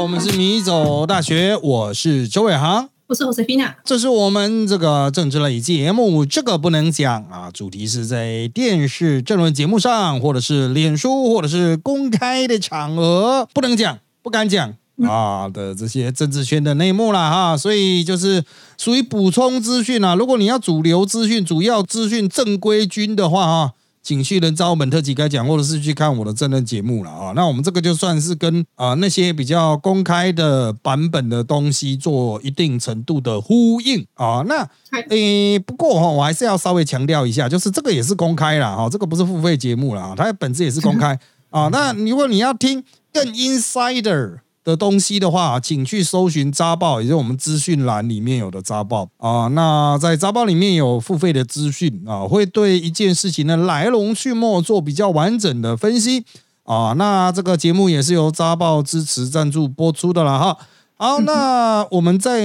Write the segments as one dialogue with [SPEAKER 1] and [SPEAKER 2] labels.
[SPEAKER 1] 我们是米走大学，我是周伟航，
[SPEAKER 2] 我是 Josefina，
[SPEAKER 1] 这是我们这个政治类节目，这个不能讲啊，主题是在电视政论节目上，或者是脸书，或者是公开的场合不能讲，不敢讲。啊的这些政治圈的内幕了哈，所以就是属于补充资讯啊，如果你要主流资讯、主要资讯正规军的话啊。景旭人招本特辑该讲，或者是去看我的真人节目了啊。那我们这个就算是跟啊那些比较公开的版本的东西做一定程度的呼应啊。那诶，不过哈，我还是要稍微强调一下，就是这个也是公开了哈，这个不是付费节目了啊，它本质也是公开 啊。那如果你要听更 insider。的东西的话，请去搜寻扎报，也就是我们资讯栏里面有的扎报啊。那在扎报里面有付费的资讯啊，会对一件事情的来龙去脉做比较完整的分析啊。那这个节目也是由扎报支持赞助播出的了哈。好，那我们在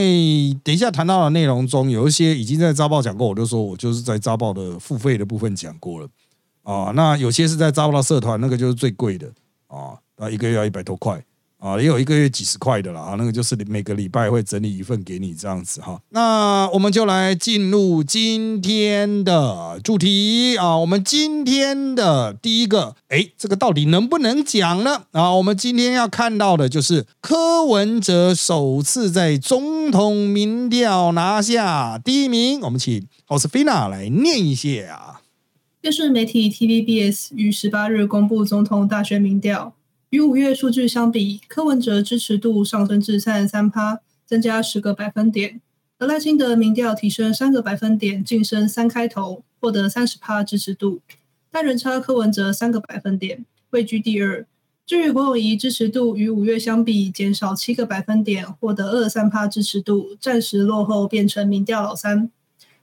[SPEAKER 1] 等一下谈到的内容中，有一些已经在扎报讲过，我就说我就是在扎报的付费的部分讲过了啊。那有些是在扎报的社团，那个就是最贵的啊，那一个月要一百多块。啊，也有一个月几十块的啦，那个就是每个礼拜会整理一份给你这样子哈。那我们就来进入今天的主题啊，我们今天的第一个，哎，这个到底能不能讲呢？啊，我们今天要看到的就是柯文哲首次在总统民调拿下第一名，我们请奥斯菲娜来念一下。
[SPEAKER 2] 电视媒体 TVBS 于十八日公布总统大选民调。与五月数据相比，柯文哲支持度上升至三十三趴，增加十个百分点；而赖清德民调提升三个百分点，晋升三开头，获得三十趴支持度，但仍差柯文哲三个百分点，位居第二。至于侯友谊支持度与五月相比减少七个百分点，获得二三趴支持度，暂时落后，变成民调老三。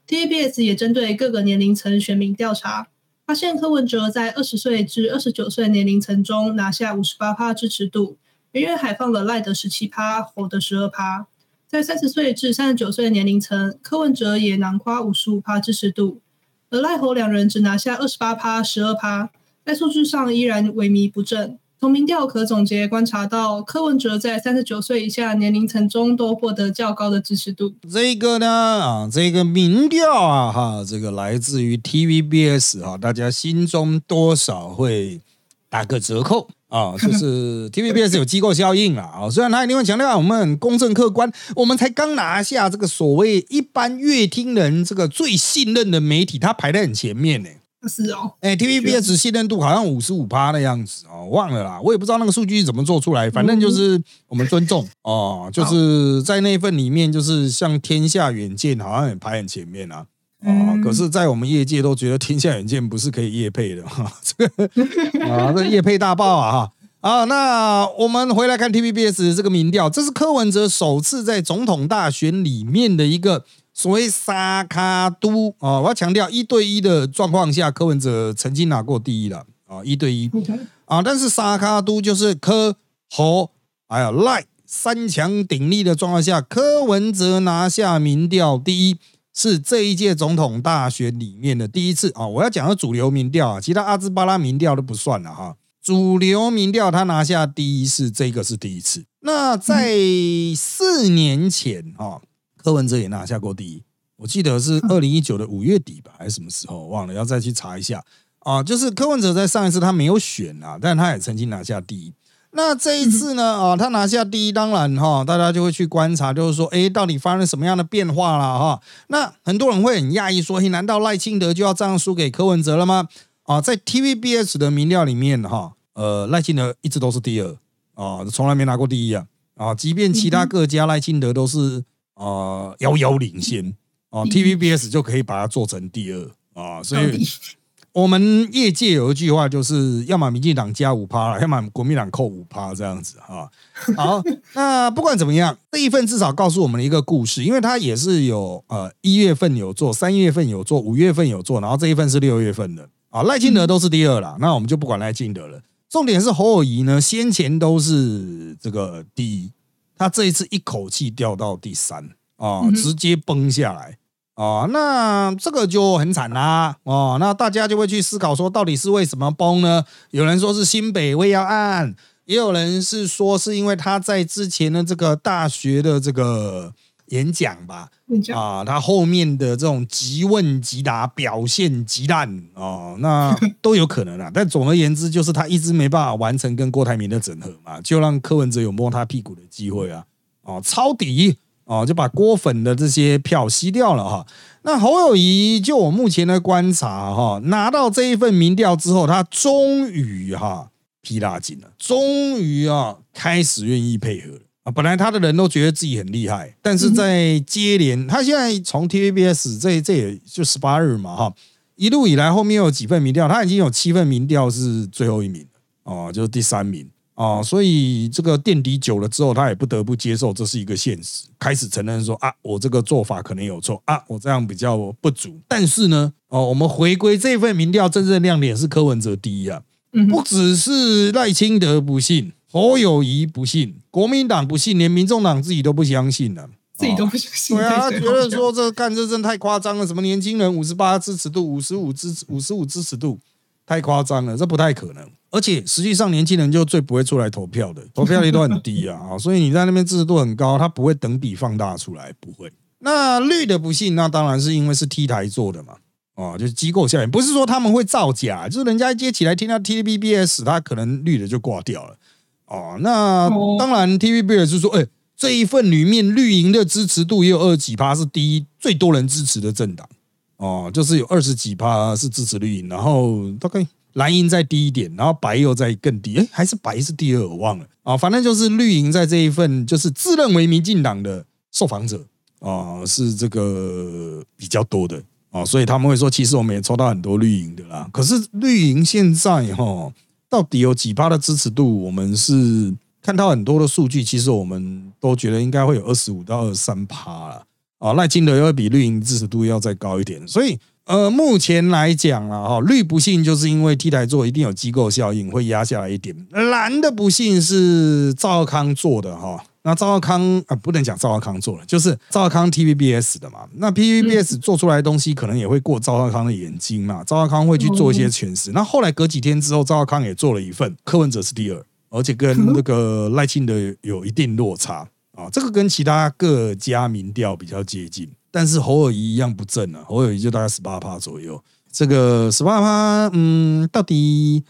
[SPEAKER 2] TVBS 也针对各个年龄层选民调查。发现柯文哲在二十岁至二十九岁年龄层中拿下五十八趴支持度，远远海放了赖的十七趴，侯的十二趴。在三十岁至三十九岁年龄层，柯文哲也囊括五十五趴支持度，而赖侯两人只拿下二十八趴、十二趴，在数据上依然萎靡不振。从民调可总结观察到，柯文哲在三十九岁以下年龄层中都获得较高的支持度。
[SPEAKER 1] 这个呢，啊，这个民调啊，哈，这个来自于 TVBS 啊，大家心中多少会打个折扣啊，就是 TVBS 有机构效应啊，啊，虽然他一定会强调我们很公正客观，我们才刚拿下这个所谓一般乐听人这个最信任的媒体，他排在很前面呢。
[SPEAKER 2] 是哦，
[SPEAKER 1] 哎，TVBS 信任度好像五十五趴的样子哦，忘了啦，我也不知道那个数据怎么做出来，反正就是我们尊重哦，就是在那份里面，就是像天下远见好像也排很前面啊，啊，可是，在我们业界都觉得天下远见不是可以业配的哈，这 个啊，这业配大爆啊哈，啊，那我们回来看 TVBS 这个民调，这是柯文哲首次在总统大选里面的一个。所谓沙卡都啊，我要强调一对一的状况下，柯文哲曾经拿过第一了啊，一对一啊，但是沙卡都就是柯侯还有赖三强鼎立的状况下，柯文哲拿下民调第一，是这一届总统大选里面的第一次啊。我要讲的主流民调啊，其他阿兹巴拉民调都不算了哈，主流民调他拿下第一是这个是第一次。那在四年前哈。柯文哲也拿下过第一，我记得是二零一九的五月底吧，还是什么时候忘了，要再去查一下啊。就是柯文哲在上一次他没有选啊，但他也曾经拿下第一。那这一次呢啊，他拿下第一，当然哈，大家就会去观察，就是说，哎，到底发生什么样的变化了哈？那很多人会很讶异说，嘿，难道赖清德就要这样输给柯文哲了吗？啊，在 TVBS 的民调里面哈，呃，赖清德一直都是第二啊，从来没拿过第一啊啊，即便其他各家赖清德都是。啊，遥遥领先啊！TVBS 就可以把它做成第二啊，所以我们业界有一句话，就是要么民进党加五趴，要么国民党扣五趴这样子哈。好，那不管怎么样，这一份至少告诉我们一个故事，因为它也是有呃一月份有做，三月份有做，五月份有做，然后这一份是六月份的啊。赖清德都是第二了，那我们就不管赖清德了。重点是侯友谊呢，先前都是这个第一。他这一次一口气掉到第三啊，直接崩下来啊，那这个就很惨啦哦。那大家就会去思考说，到底是为什么崩呢？有人说是新北未要案，也有人是说是因为他在之前的这个大学的这个演讲吧，啊，他后面的这种即问即答表现极烂哦，那 都有可能啊。但总而言之，就是他一直没办法完成跟郭台铭的整合嘛，就让柯文哲有摸他屁股的机会啊，哦，抄底哦，就把郭粉的这些票吸掉了哈。那侯友谊，就我目前的观察哈，拿到这一份民调之后，他终于哈皮拉紧了，终于啊开始愿意配合了啊。本来他的人都觉得自己很厉害，但是在接连他现在从 TVBS 这这也就十八日嘛哈，一路以来后面有几份民调，他已经有七份民调是最后一名哦，就是第三名。哦，所以这个垫底久了之后，他也不得不接受这是一个现实，开始承认说啊，我这个做法可能有错啊，我这样比较不足。但是呢，哦，我们回归这份民调，真正亮点是柯文哲第一啊，不只是赖清德不信，侯友谊不信，国民党不信，连民众党自己都不相信了，
[SPEAKER 2] 自己都不相信。
[SPEAKER 1] 对啊，他觉得说这干这真太夸张了，什么年轻人五十八支持度，五十五支五十五支持度，太夸张了，这不太可能。而且实际上，年轻人就最不会出来投票的，投票率都很低啊，啊，所以你在那边支持度很高，他不会等比放大出来，不会。那绿的不信，那当然是因为是 T 台做的嘛，哦，就是机构效应，不是说他们会造假，就是人家一接起来听到 TBBS，他可能绿的就挂掉了。哦，那
[SPEAKER 2] 哦
[SPEAKER 1] 当然 TVBS 是说，哎、这一份里面绿营的支持度也有二十几趴，是第一最多人支持的政党。哦，就是有二十几趴是支持绿营，然后大概蓝营再低一点，然后白又再更低，哎，还是白是第二，我忘了啊、反正就是绿营在这一份就是自认为民进党的受访者啊、是这个比较多的啊、所以他们会说，其实我们也抽到很多绿营的啦。可是绿营现在哈、到底有几趴的支持度？我们是看到很多的数据，其实我们都觉得应该会有二十五到二十三趴了。啊，赖清德要比绿营支持度要再高一点，所以呃，目前来讲啊，哈，绿不幸就是因为 T 台做一定有机构效应，会压下来一点；蓝的不幸是赵康做的哈。那赵少康啊，不能讲赵少康做了，就是赵少康 TVBS 的嘛。那 TVBS 做出来的东西可能也会过赵少康的眼睛嘛。赵少康会去做一些诠释。那后来隔几天之后，赵少康也做了一份，柯文哲是第二，而且跟那个赖清德有一定落差。啊，这个跟其他各家民调比较接近，但是侯友谊一样不正啊，侯友谊就大概十八趴左右。这个十八趴，嗯，到底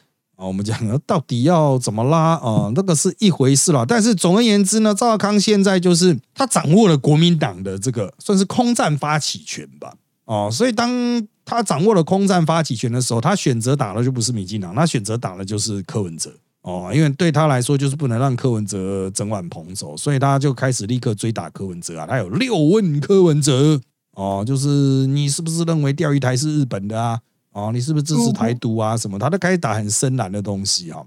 [SPEAKER 1] 我们讲到底要怎么拉啊，那个是一回事了。但是总而言之呢，赵康现在就是他掌握了国民党的这个算是空战发起权吧。哦，所以当他掌握了空战发起权的时候，他选择打的就不是民进党，他选择打的就是柯文哲。哦，因为对他来说就是不能让柯文哲整晚捧走，所以他就开始立刻追打柯文哲啊。他有六问柯文哲哦，就是你是不是认为钓鱼台是日本的啊？哦，你是不是支持台独啊？什么？他都开始打很深蓝的东西哈、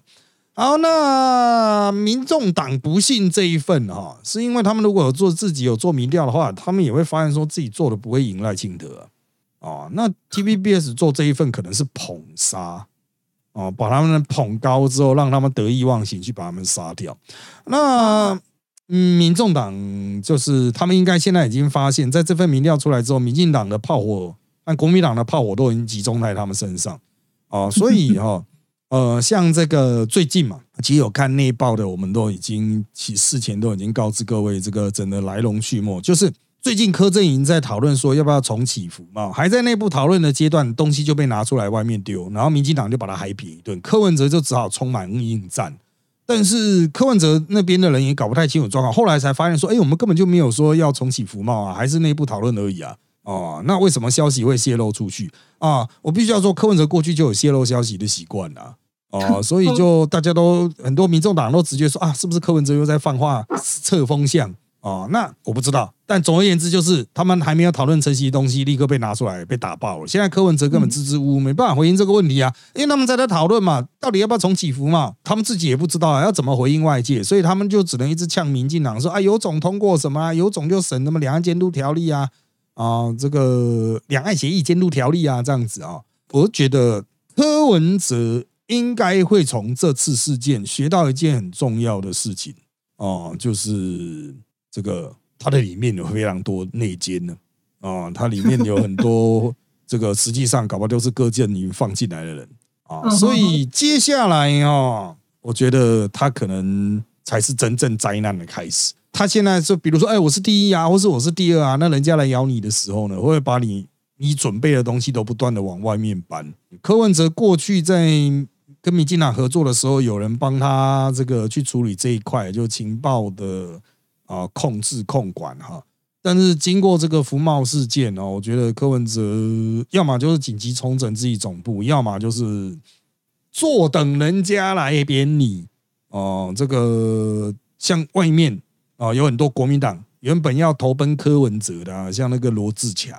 [SPEAKER 1] 好，那民众党不信这一份哈、是因为他们如果有做自己有做民调的话，他们也会发现说自己做的不会赢赖清德啊。哦，那 TVBS 做这一份可能是捧杀哦，把他们捧高之后，让他们得意忘形去把他们杀掉。那嗯，民众党就是他们应该现在已经发现，在这份民调出来之后，民进党的炮火但国民党的炮火都已经集中在他们身上哦，所以哈、呃，像这个最近嘛，其实有看内报的，我们都已经其事前都已经告知各位这个整个来龙去脉，就是最近柯震营在讨论说要不要重启服贸，还在内部讨论的阶段，东西就被拿出来外面丢，然后民进党就把他海扁一顿，柯文哲就只好充满应战。但是柯文哲那边的人也搞不太清楚状况，后来才发现说，哎，我们根本就没有说要重启服贸啊，还是内部讨论而已啊。哦，那为什么消息会泄露出去啊？我必须要说，柯文哲过去就有泄露消息的习惯啦。哦，所以就大家都很多民众党都直接说啊，是不是柯文哲又在放话测风向？哦，那我不知道，但总而言之，就是他们还没有讨论成型的东西，立刻被拿出来被打爆了。现在柯文哲根本支支吾吾，没办法回应这个问题啊，因为他们在在讨论嘛，到底要不要重启服嘛，他们自己也不知道啊，要怎么回应外界，所以他们就只能一直呛民进党说啊，有种通过什么啊，有种就审什么两岸监督条例啊，啊，这个两岸协议监督条例啊，这样子啊，我觉得柯文哲应该会从这次事件学到一件很重要的事情哦，就是这个它的里面有非常多内奸呢，啊，它里面有很多 这个实际上搞不好都是各阵营放进来的人啊，
[SPEAKER 2] 嗯
[SPEAKER 1] 所以接下来哦，我觉得他可能才是真正灾难的开始。他现在是比如说，哎，我是第一啊，或是我是第二啊，那人家来咬你的时候呢，会把你你准备的东西都不断的往外面搬。柯文哲过去在跟民进党合作的时候，有人帮他这个去处理这一块，就情报的啊控制控管哈。但是经过这个福茂事件哦，我觉得柯文哲要么就是紧急重整自己总部，要么就是坐等人家来扁你哦。这个像外面啊，有很多国民党原本要投奔柯文哲的，像那个罗志强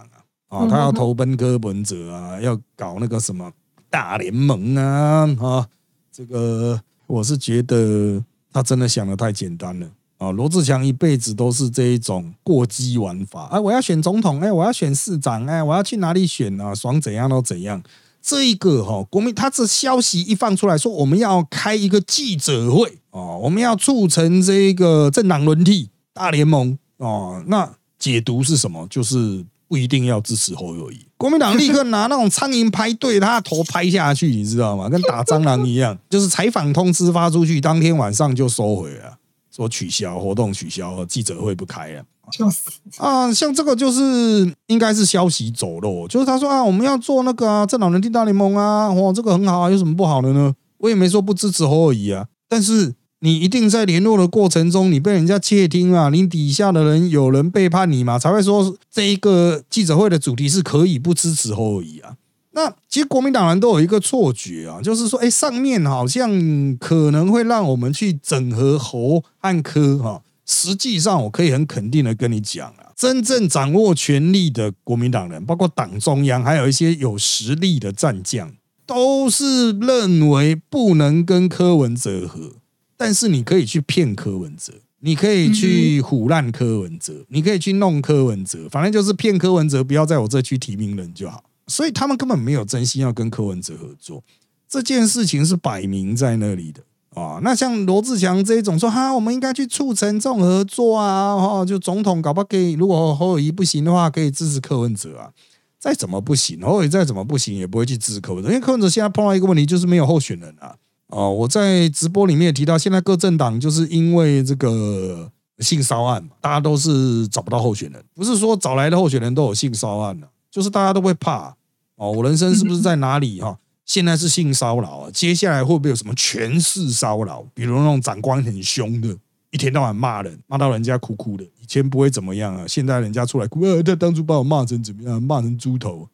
[SPEAKER 1] 啊，啊，他要投奔柯文哲啊，要搞那个什么大联盟啊，啊，这个我是觉得他真的想的太简单了。啊，罗志祥一辈子都是这一种过激玩法。哎，我要选总统，哎，我要选市长，哎，我要去哪里选啊？爽怎样都怎样。这一个哈，国民他这消息一放出来说，我们要开一个记者会哦，我们要促成这个政党轮替大联盟哦。那解读是什么？就是不一定要支持侯友谊。国民党立刻拿那种苍蝇拍对他的头拍下去，你知道吗？跟打蟑螂一样，就是采访通知发出去，当天晚上就收回了。说取消活动，取消记者会不开了，
[SPEAKER 2] 笑死
[SPEAKER 1] 啊！像这个就是应该是消息走漏，就是他说啊，我们要做那个政党人地大联盟啊，哇，这个很好啊，有什么不好的呢？我也没说不支持侯友谊啊，但是你一定在联络的过程中，你被人家窃听啊，你底下的人有人背叛你嘛，才会说这一个记者会的主题是可以不支持侯友谊啊。那其实国民党人都有一个错觉啊，就是说，哎，上面好像可能会让我们去整合侯和科哈。实际上，我可以很肯定的跟你讲啊，真正掌握权力的国民党人，包括党中央，还有一些有实力的战将，都是认为不能跟柯文哲合。但是你可以去骗柯文哲，你可以去唬烂柯文哲，你可以去弄柯文哲，反正就是骗柯文哲，不要在我这区提名人就好。所以他们根本没有真心要跟柯文哲合作，这件事情是摆明在那里的啊。那像罗志祥这一种说哈，我们应该去促成这种合作啊，哈，就总统搞不可以，如果侯友谊不行的话，可以支持柯文哲啊。再怎么不行，侯友谊再怎么不行，也不会去支持柯文哲，因为柯文哲现在碰到一个问题，就是没有候选人啊。哦，我在直播里面也提到，现在各政党就是因为这个性骚案嘛，大家都是找不到候选人，不是说找来的候选人都有性骚案的。就是大家都会怕哦，我人生是不是在哪里哈？现在是性骚扰啊，接下来会不会有什么权势骚扰？比如那种长官很凶的，一天到晚骂人，骂到人家哭哭的。以前不会怎么样啊，现在人家出来哭，他当初把我骂成怎么样？骂成猪头，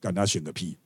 [SPEAKER 1] 敢他选个屁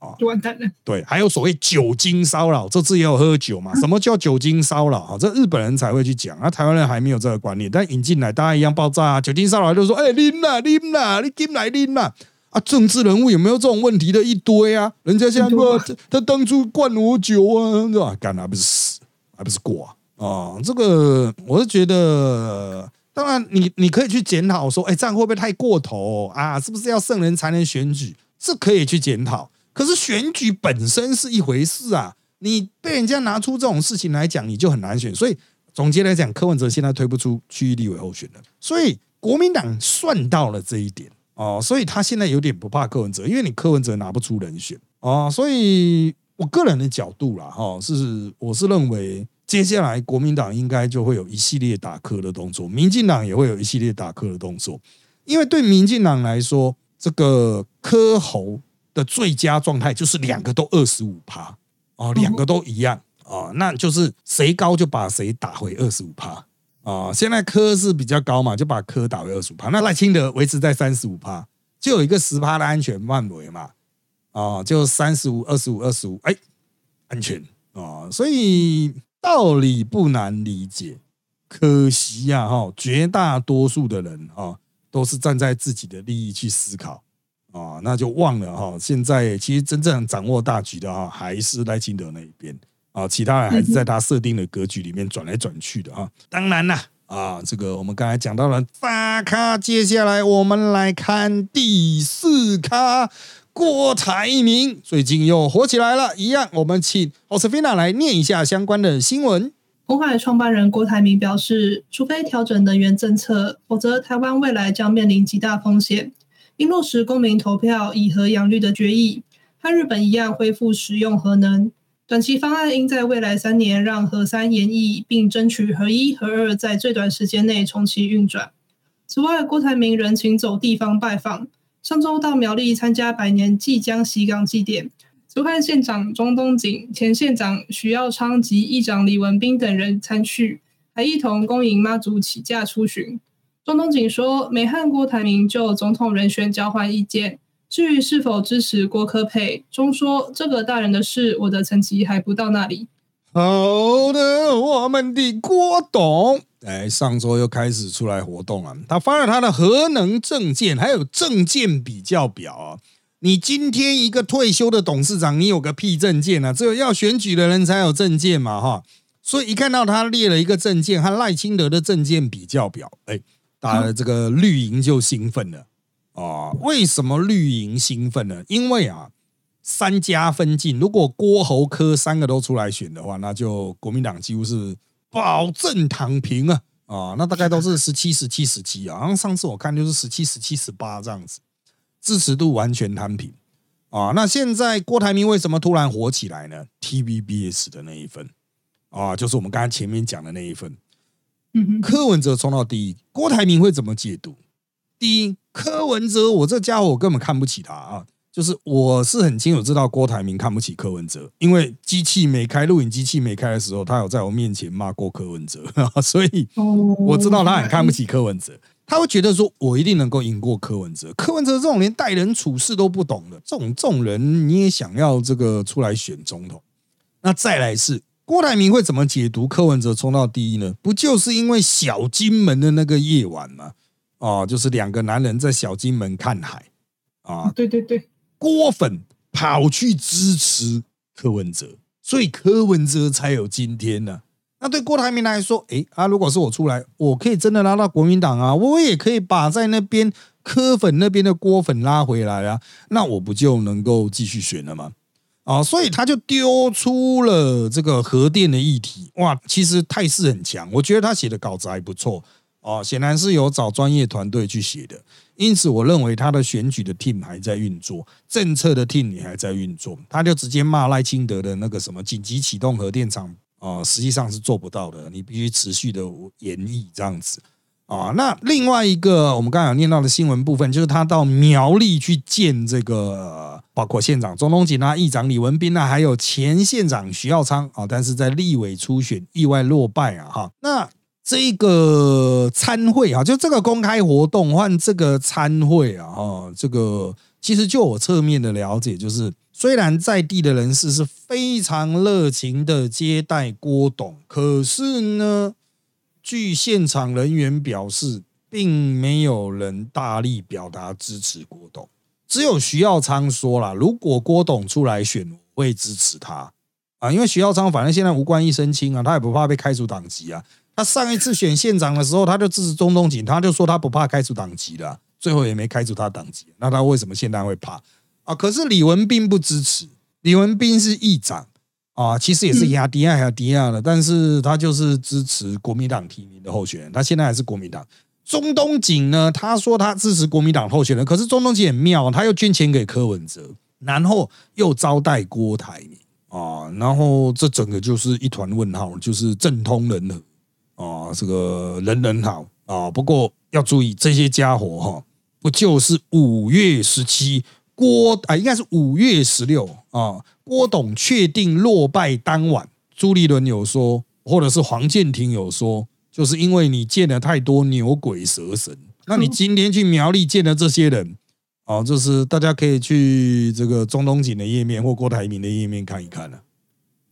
[SPEAKER 2] 啊！完蛋了。
[SPEAKER 1] 对，还有所谓酒精骚扰，这次也有喝酒嘛？什么叫酒精骚扰啊？这日本人才会去讲啊，台湾人还没有这个观念，但引进来大家一样爆炸啊！酒精骚扰就说，哎，拎啦拎啦，你进来拎啦。啊，政治人物有没有这种问题的一堆啊？人家现在说他当初灌我酒啊，对吧？干还不是死，还不是过啊？这个我是觉得，当然你你可以去检讨说，哎，这样会不会太过头啊？是不是要圣人才能选举？这可以去检讨。可是选举本身是一回事啊，你被人家拿出这种事情来讲，你就很难选。所以总结来讲，柯文哲现在推不出区域立委候选人，所以国民党算到了这一点。哦，所以他现在有点不怕柯文哲，因为你柯文哲拿不出人选哦，所以我个人的角度啦，哈，是我是认为接下来国民党应该就会有一系列打柯的动作，民进党也会有一系列打柯的动作，因为对民进党来说，这个柯侯的最佳状态就是两个都二十五趴哦，两个都一样哦，那就是谁高就把谁打回二十五趴。啊，现在科是比较高嘛，就把科打为二十五趴。那赖清德维持在三十五趴，就有一个十趴的安全范围嘛。啊，就三十五、二十五、二十五，哎，安全啊。所以道理不难理解，可惜呀，哈，绝大多数的人啊，都是站在自己的利益去思考啊，那就忘了哈。现在其实真正掌握大局的哈，还是赖清德那一边。啊，其他人还是在他设定的格局里面转来转去的啊。当然了，啊，这个我们刚才讲到了大咖，接下来我们来看第四咖郭台铭，最近又火起来了。一样，我们请奥斯菲娜来念一下相关的新闻。
[SPEAKER 2] 红海创办人郭台铭表示，除非调整能源政策，否则台湾未来将面临极大风险。应落实公民投票以核养绿的决议，和日本一样恢复使用核能。短期方案应在未来三年让核三延役，并争取核一、核二在最短时间内重启运转。此外，郭台铭仍请走地方拜访，上周到苗栗参加百年即将西港祭典，竹汉县长庄东锦、前县长徐耀昌及议长李文斌等人参叙，还一同恭迎妈祖起驾出巡。庄东锦说，美和郭台铭就总统人选交换意见。至于是否支持郭科佩，中说这个大人的事，我的层级还不到那里。
[SPEAKER 1] 好的，我们的郭董，哎，上周又开始出来活动了。他发了他的核能证件，还有证件比较表啊。你今天一个退休的董事长，你有个屁证件啊？只有要选举的人才有证件嘛，哈。所以一看到他列了一个证件和赖清德的证件比较表，哎，打了这个绿营就兴奋了。啊，为什么绿营兴奋呢？因为啊，三家分晋，如果郭侯科三个都出来选的话，那就国民党几乎是保证躺平啊！啊，那大概都是 十七、十七、十七啊。然后上次我看就是十七、十七、十八这样子，支持度完全摊平啊。那现在郭台铭为什么突然火起来呢？TVBS 的那一份啊，就是我们刚才前面讲的那一份。嗯柯文哲冲到第一，郭台铭会怎么解读？第一。柯文哲，我这家伙我根本看不起他啊！就是我是很清楚知道郭台铭看不起柯文哲，因为机器没开，录影机器没开的时候，他有在我面前骂过柯文哲，所以我知道他很看不起柯文哲。他会觉得说我一定能够赢过柯文哲。柯文哲这种连待人处事都不懂的这种这种人，你也想要这个出来选总统？那再来是郭台铭会怎么解读柯文哲冲到第一呢？不就是因为小金门的那个夜晚吗？哦，就是两个男人在小金门看海
[SPEAKER 2] 啊！对对对，
[SPEAKER 1] 郭粉跑去支持柯文哲，所以柯文哲才有今天呢。那对郭台铭来说，哎啊，如果是我出来，我可以真的拉到国民党啊，我也可以把在那边柯粉那边的郭粉拉回来啊，那我不就能够继续选了吗？啊，所以他就丢出了这个核电的议题。哇，其实态势很强，我觉得他写的稿子还不错。哦，显然是有找专业团队去写的，因此我认为他的选举的 team 还在运作，政策的 team 也还在运作，他就直接骂赖清德的那个什么紧急启动核电厂，啊，实际上是做不到的，你必须持续的演绎这样子啊。那另外一个我们刚才有念到的新闻部分，就是他到苗栗去见这个，包括县长钟东锦啊、议长李文斌啊，还有前县长徐耀昌啊，但是在立委初选意外落败啊，哈，那。这个参会啊，就这个公开活动换这个参会啊，哈，这个其实就我侧面的了解，就是虽然在地的人士是非常热情的接待郭董，可是呢，据现场人员表示，并没有人大力表达支持郭董，只有徐耀昌说了，如果郭董出来选，我会支持他啊，因为徐耀昌反正现在无官一身轻啊，他也不怕被开除党籍啊。他上一次选县长的时候，他就支持中东锦，他就说他不怕开除党籍的，最后也没开除他党籍。那他为什么现在会怕啊？可是李文斌不支持，李文斌是议长啊，其实也是亚迪亚亚迪亚的，但是他就是支持国民党提名的候选人，他现在还是国民党。中东锦呢，他说他支持国民党候选人，可是中东锦很妙，他又捐钱给柯文哲，然后又招待郭台铭啊，然后这整个就是一团问号，就是政通人和。啊，这个人人好啊，不过要注意这些家伙哈，不就是五月十七郭啊，应该是五月十六啊，郭董确定落败当晚，朱立伦有说，或者是黄建庭有说，就是因为你见了太多牛鬼蛇神，那你今天去苗栗见了这些人，啊，就是大家可以去这个中东锦的页面或郭台铭的页面看一看了。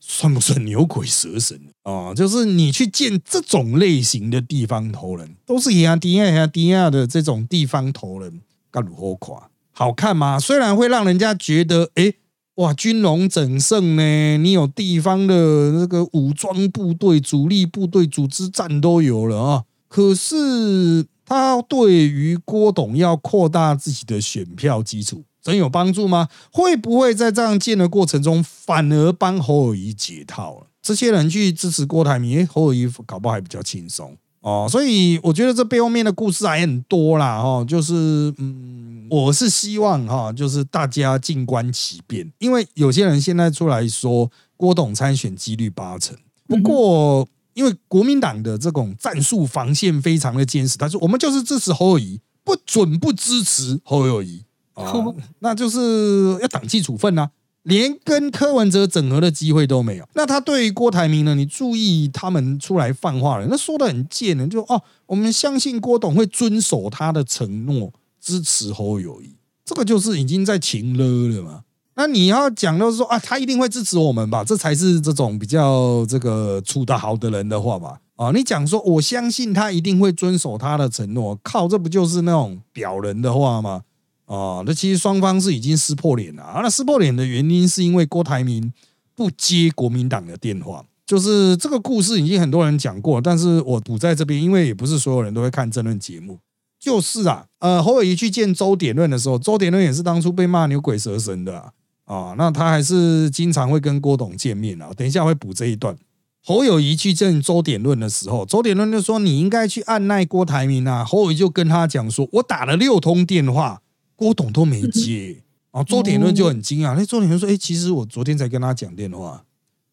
[SPEAKER 1] 算不算牛鬼蛇神 啊？就是你去见这种类型的地方头人，都是亚迪亚亚迪亚的这种地方头人，该如何夸？好看吗？虽然会让人家觉得，哎，哇，军容整盛呢，你有地方的那个武装部队、主力部队、组织战都有了啊。可是他对于郭董要扩大自己的选票基础。真有帮助吗？会不会在这样建的过程中，反而帮侯友谊解套了？这些人去支持郭台铭，侯友谊搞不好还比较轻松哦。所以我觉得这背后面的故事还很多啦，哈。就是嗯，我是希望哈，就是大家静观其变，因为有些人现在出来说。郭董参选几率八成。不过，因为国民党的这种战术防线非常的坚实，他说我们就是支持侯友谊，不准不支持侯友谊啊，那就是要党纪处分呐。连跟柯文哲整合的机会都没有。那他对于郭台铭呢？你注意他们出来放话了，那说的很贱的，就哦，我们相信郭董会遵守他的承诺，支持侯友谊，这个就是已经在情了了嘛。那你要讲到说啊，他一定会支持我们吧？这才是这种比较这个处得好的人的话吧？啊，你讲说我相信他一定会遵守他的承诺，靠，这不就是那种表人的话吗？哦，那其实双方是已经撕破脸了啊！那撕破脸的原因是因为郭台铭不接国民党的电话，就是这个故事已经很多人讲过，但是我补在这边，因为也不是所有人都会看争论节目。就是啊，呃，侯友谊去见周点论的时候，周点论也是当初被骂牛鬼蛇神的啊，那他还是经常会跟郭董见面啊。等一下会补这一段。侯友谊去见周点论的时候，周点论就说你应该去按耐郭台铭啊。侯友谊就跟他讲说，我打了六通电话。郭董都没接啊，周点论就很惊讶。那周点论说：“哎，其实我昨天才跟他讲电话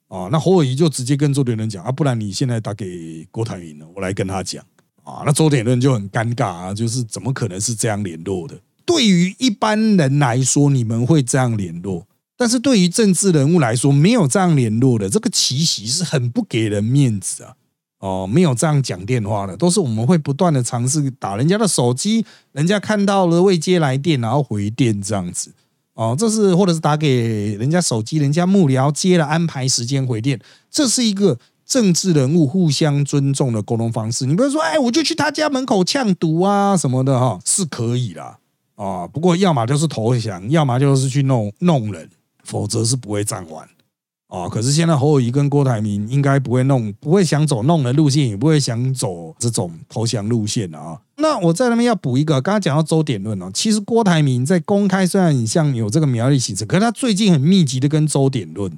[SPEAKER 1] 啊。”那侯友谊就直接跟周点论讲：“啊，不然你现在打给郭台铭了，我来跟他讲啊。”那周点论就很尴尬啊，就是怎么可能是这样联络的？对于一般人来说，你们会这样联络，但是对于政治人物来说，没有这样联络的，这个奇袭是很不给人面子啊。哦，没有这样讲电话的，都是我们会不断的尝试打人家的手机，人家看到了未接来电，然后回电这样子。哦，这是或者是打给人家手机，人家幕僚接了安排时间回电，这是一个政治人物互相尊重的沟通方式。你不能说，哎，我就去他家门口呛毒啊什么的哈，是可以啦。啊，不过要么就是投降，要么就是去弄弄人，否则是不会这样玩。啊！可是现在侯友谊跟郭台铭应该不会弄，不会想走弄的路线，也不会想走这种投降路线啊。那我在那边要补一个，刚刚讲到周点论哦，其实郭台铭在公开虽然像有这个苗栗行程，可是他最近很密集的跟周点论、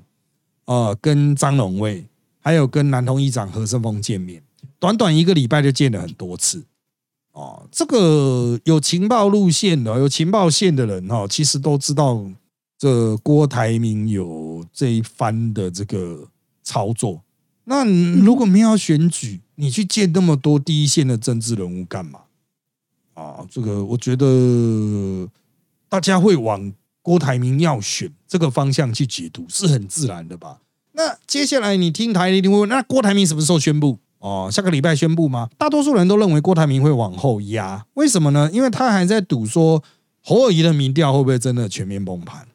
[SPEAKER 1] 呃，跟张荣卫，还有跟南通议长何胜峰见面，短短一个礼拜就见了很多次。哦，这个有情报路线的、有情报线的人哈，其实都知道。这郭台铭有这一番的这个操作，那如果没有选举，你去见那么多第一线的政治人物干嘛？啊，这个我觉得大家会往郭台铭要选这个方向去解读，是很自然的吧？那接下来你听台一定会问，那郭台铭什么时候宣布？哦，下个礼拜宣布吗？大多数人都认为郭台铭会往后压，为什么呢？因为他还在赌说侯友谊的民调会不会真的全面崩盘。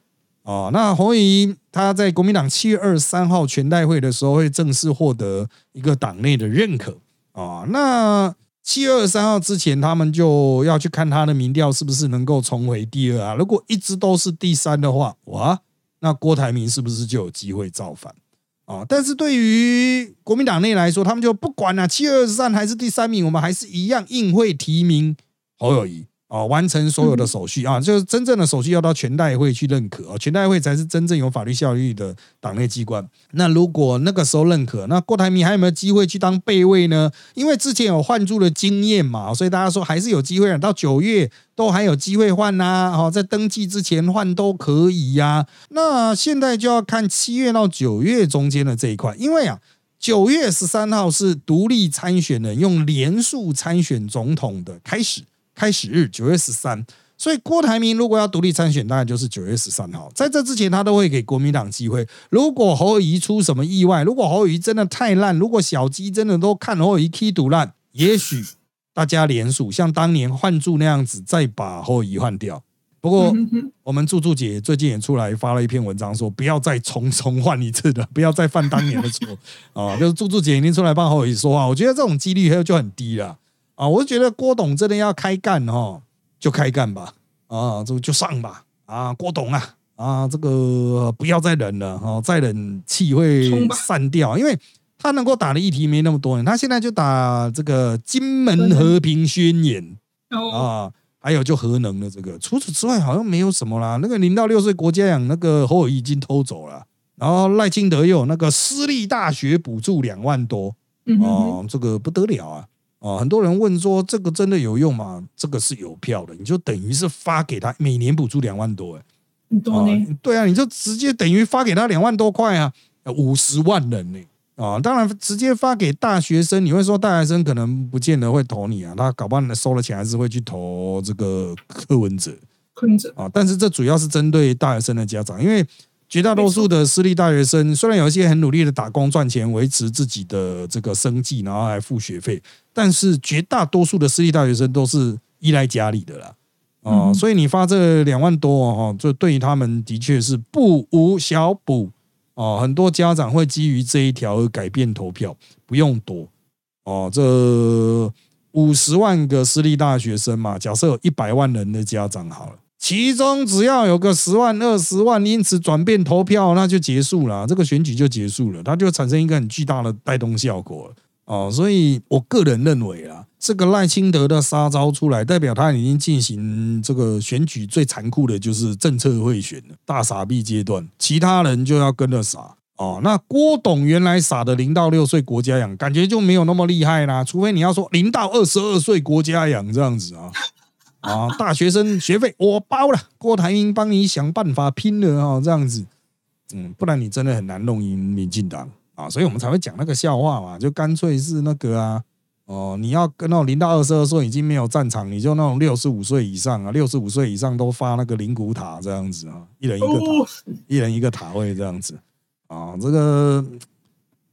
[SPEAKER 1] 哦，那侯友他在国民党七月二十三号全代会的时候会正式获得一个党内的认可啊。那七月二十三号之前，他们就要去看他的民调是不是能够重回第二啊。如果一直都是第三的话，哇，那郭台铭是不是就有机会造反啊？但是对于国民党内来说，他们就不管了，七月二十三还是第三名，我们还是一样硬会提名侯友谊。哦，完成所有的手续啊，就是真正的手续要到全代会去认可啊，全代会才是真正有法律效力的党内机关。那如果那个时候认可，那郭台铭还有没有机会去当备位呢？因为之前有换住的经验嘛，所以大家说还是有机会啊到九月都还有机会换呐。哦，在登记之前换都可以呀。那现在就要看七月到九月中间的这一块，因为啊，九月十三号是独立参选人用连数参选总统的开始。开始日九月十三，所以郭台铭如果要独立参选，当然就是九月十三号。在这之前，他都会给国民党机会。如果侯友谊出什么意外，如果侯友谊真的太烂，如果小鸡真的都看侯友谊踢赌烂，也许大家联署，像当年换柱那样子，再把侯友谊换掉。不过，我们柱柱姐最近也出来发了一篇文章，说不要再重重换一次的，不要再犯当年的错 啊！就是柱柱姐已经出来帮侯友谊说话，我觉得这种几率就很低了。啊，我就觉得郭董真的要开干哦，就开干吧，啊，这个就上吧，啊，郭董啊，啊，这个不要再忍了，哈，再忍气会散掉，因为他能够打的议题没那么多，他现在就打这个金门和平宣言啊，还有就核能的这个，除此之外好像没有什么啦。那个零到六岁国家养那个侯友已经偷走了，然后赖清德又有那个私立大学补助两万多，哦，这个不得了啊。哦，很多人问说这个真的有用吗？这个是有票的，你就等于是发给他每年补助两万多，哎，
[SPEAKER 2] 很多呢。
[SPEAKER 1] 对啊，你就直接等于发给他两万多块啊，五十万人呢啊！当然，直接发给大学生，你会说大学生可能不见得会投你啊，他搞不好收了钱还是会去投这个柯文哲。
[SPEAKER 2] 柯文哲
[SPEAKER 1] 啊，但是这主要是针对大学生的家长，因为绝大多数的私立大学生虽然有一些很努力的打工赚钱，维持自己的这个生计，然后还付学费，但是绝大多数的私立大学生都是依赖家里的啦。哦，所以你发这两万多哦，就对于他们的确是不无小补哦。很多家长会基于这一条而改变投票，不用多哦。这五十万个私立大学生嘛，假设有一百万人的家长好了，其中只要有个十万、二十万因此转变投票，那就结束了，这个选举就结束了，它就产生一个很巨大的带动效果。哦，所以我个人认为啊，这个赖清德的杀招出来，代表他已经进行这个选举最残酷的就是政策贿选了大傻逼阶段，其他人就要跟着傻哦。那郭董原来傻的零到六岁国家养，感觉就没有那么厉害啦，除非你要说零到二十二岁国家养这样子啊啊，大学生学费我包了，郭台铭帮你想办法拼了啊，这样子，嗯，不然你真的很难弄赢民进党。啊，所以我们才会讲那个笑话嘛，就干脆是那个啊，哦，你要跟那种零到二十二岁已经没有战场，你就那种六十五岁以上啊，六十五岁以上都发那个灵骨塔这样子啊，一人一个塔，一人一个塔位这样子。啊，这个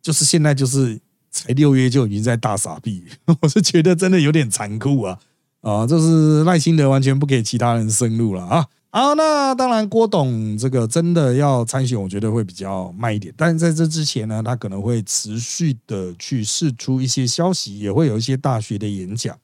[SPEAKER 1] 就是现在就是才六月就已经在大傻逼，我是觉得真的有点残酷啊啊，就是赖清德完全不给其他人生路了啊。好，那当然，郭董这个真的要参选，我觉得会比较慢一点。但是在这之前呢，他可能会持续的去试出一些消息，也会有一些大学的演讲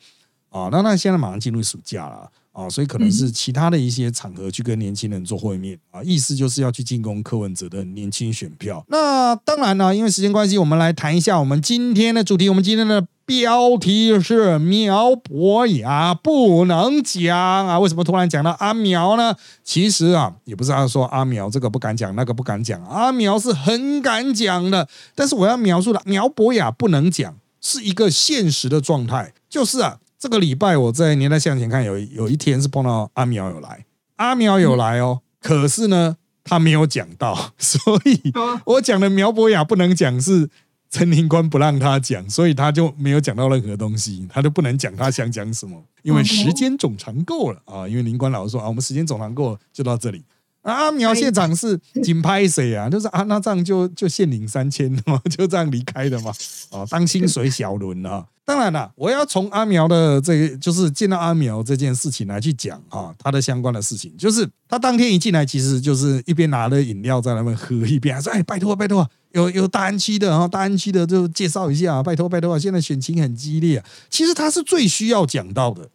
[SPEAKER 1] 啊。那那现在马上进入暑假了啊，所以可能是其他的一些场合去跟年轻人做会面啊，意思就是要去进攻柯文哲的年轻选票。那当然呢，因为时间关系，我们来谈一下我们今天的主题。我们今天的。标题是苗博雅不能讲啊？为什么突然讲到阿苗呢？其实啊，也不是他说阿苗这个不敢讲，那个不敢讲。阿苗是很敢讲的，但是我要描述的苗博雅不能讲，是一个现实的状态。就是啊，这个礼拜我在年代向前看，有有一天是碰到阿苗有来，阿苗有来哦，可是呢，他没有讲到，所以我讲的苗博雅不能讲是。陈林官不让他讲，所以他就没有讲到任何东西，他就不能讲他想讲什么，因为时间总长够了啊。因为林官老师说啊，我们时间总长够了，就到这里。阿苗县长是紧拍谁啊？就是啊，那这样就就限领三千嘛，就这样离开的嘛。啊，当薪水小轮啊。当然了，我要从阿苗的这个，就是见到阿苗这件事情来去讲啊，他的相关的事情。就是他当天一进来，其实就是一边拿着饮料在那边喝，一边说：“哎，拜托拜托，有有大安区的啊，大安区的就介绍一下，拜托拜托啊，现在选情很激烈。其实他是最需要讲到的。”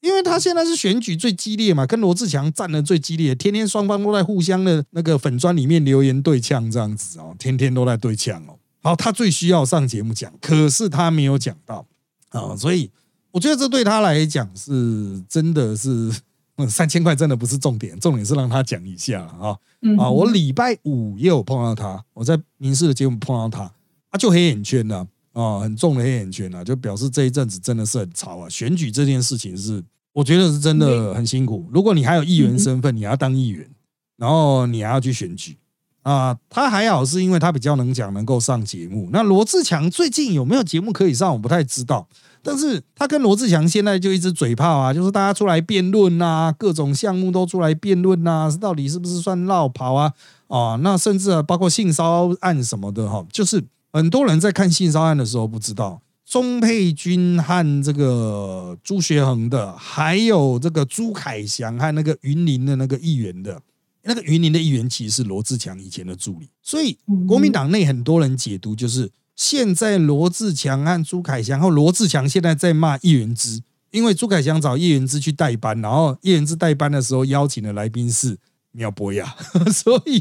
[SPEAKER 1] 因为他现在是选举最激烈嘛，跟罗志强战的最激烈，天天双方都在互相的那个粉砖里面留言对呛这样子哦，天天都在对呛哦。好，他最需要上节目讲，可是他没有讲到啊，所以我觉得这对他来讲是真的是三千块真的不是重点，重点是让他讲一下啊啊！我礼拜五也有碰到他，我在民事的节目碰到他，他就黑眼圈了啊，很重的黑眼圈啊，就表示这一阵子真的是很潮啊，选举这件事情是。我觉得是真的很辛苦。如果你还有议员身份，你要当议员，然后你还要去选举啊。他还好，是因为他比较能讲，能够上节目。那罗志强最近有没有节目可以上？我不太知道。但是他跟罗志强现在就一直嘴炮啊，就是大家出来辩论呐，各种项目都出来辩论呐，到底是不是算绕跑啊？啊，那甚至，包括性骚案什么的哈，就是很多人在看性骚案的时候不知道。钟佩君和这个朱学恒的，还有这个朱凯翔和那个云林的那个议员的，那个云林的议员其实是罗志强以前的助理，所以国民党内很多人解读就是现在罗志强和朱凯翔，然后罗志强现在在骂叶元之，因为朱凯翔找叶元之去代班，然后叶元之代班的时候邀请的来宾是。苗博雅，所以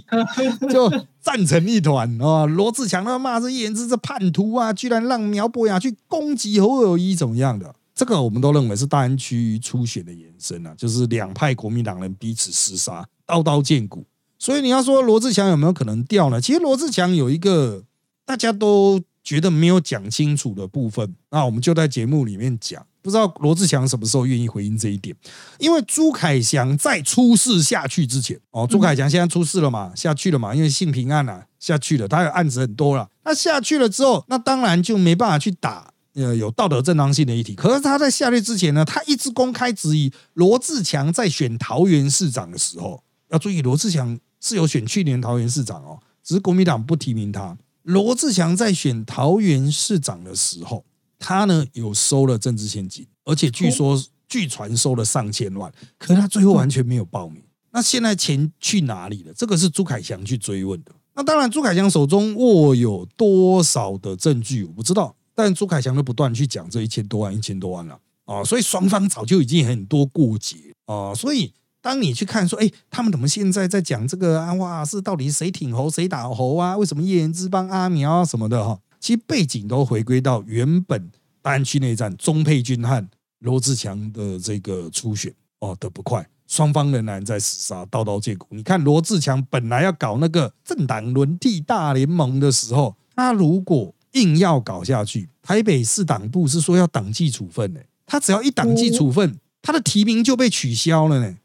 [SPEAKER 1] 就战成一团啊！罗志强他骂这叶元之这叛徒啊，居然让苗博雅去攻击侯友谊，怎么样的？这个我们都认为是大安区初选的延伸啊，就是两派国民党人彼此厮杀，刀刀见骨。所以你要说罗志强有没有可能掉呢？其实罗志强有一个大家都觉得没有讲清楚的部分，那我们就在节目里面讲。不知道罗志强什么时候愿意回应这一点？因为朱凯翔在出事下去之前，哦，朱凯翔现在出事了嘛，下去了嘛，因为性平案啊，下去了，他的案子很多了。那下去了之后，那当然就没办法去打呃有道德正当性的议题。可是他在下去之前呢，他一直公开质疑罗志强在选桃园市长的时候，要注意罗志祥是有选去年桃园市长哦，只是国民党不提名他。罗志祥在选桃园市长的时候，他呢有收了政治现金，而且据说据传收了上千万，可是他最后完全没有报名。那现在钱去哪里了？这个是朱凯翔去追问的。那当然，朱凯翔手中握有多少的证据我不知道，但朱凯翔都不断去讲这一千多万、一千多万了啊，所以双方早就已经很多过节啊。所以当你去看说，哎，他们怎么现在在讲这个啊？哇，是到底谁挺侯谁打侯啊？为什么叶言之邦阿苗啊什么的哈？其实背景都回归到原本大安区内战，钟佩君和罗志强的这个初选哦的不快。双方仍然在厮杀，刀刀见骨。你看罗志强本来要搞那个政党轮替大联盟的时候，他如果硬要搞下去，台北市党部是说要党纪处分呢。他只要一党纪处分，他的提名就被取消了呢。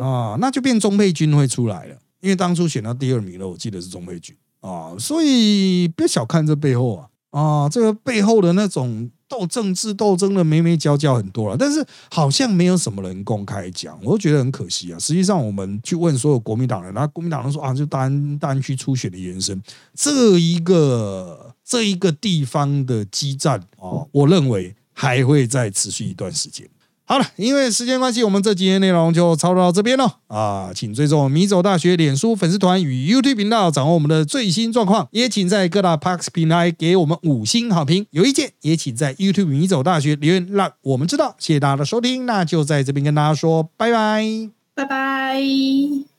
[SPEAKER 1] 啊，那就变钟佩君会出来了，因为当初选到第二名了，我记得是钟佩君啊。所以别小看这背后啊啊，这个背后的那种。斗政治斗争的眉眉角角很多了，但是好像没有什么人公开讲，我就觉得很可惜啊。实际上，我们去问所有国民党人，那国民党人说啊，就单单区初选的延伸，这一个这一个地方的激战啊，我认为还会再持续一段时间。好了，因为时间关系，我们这几天内容就操作到这边了啊！请追踪米走大学脸书粉丝团与 YouTube 频道，掌握我们的最新状况。也请在各大 Parks 平台给我们五星好评。有意见也请在 YouTube 米走大学留言，让我们知道。谢谢大家的收听，那就在这边跟大家说拜拜，
[SPEAKER 2] 拜拜。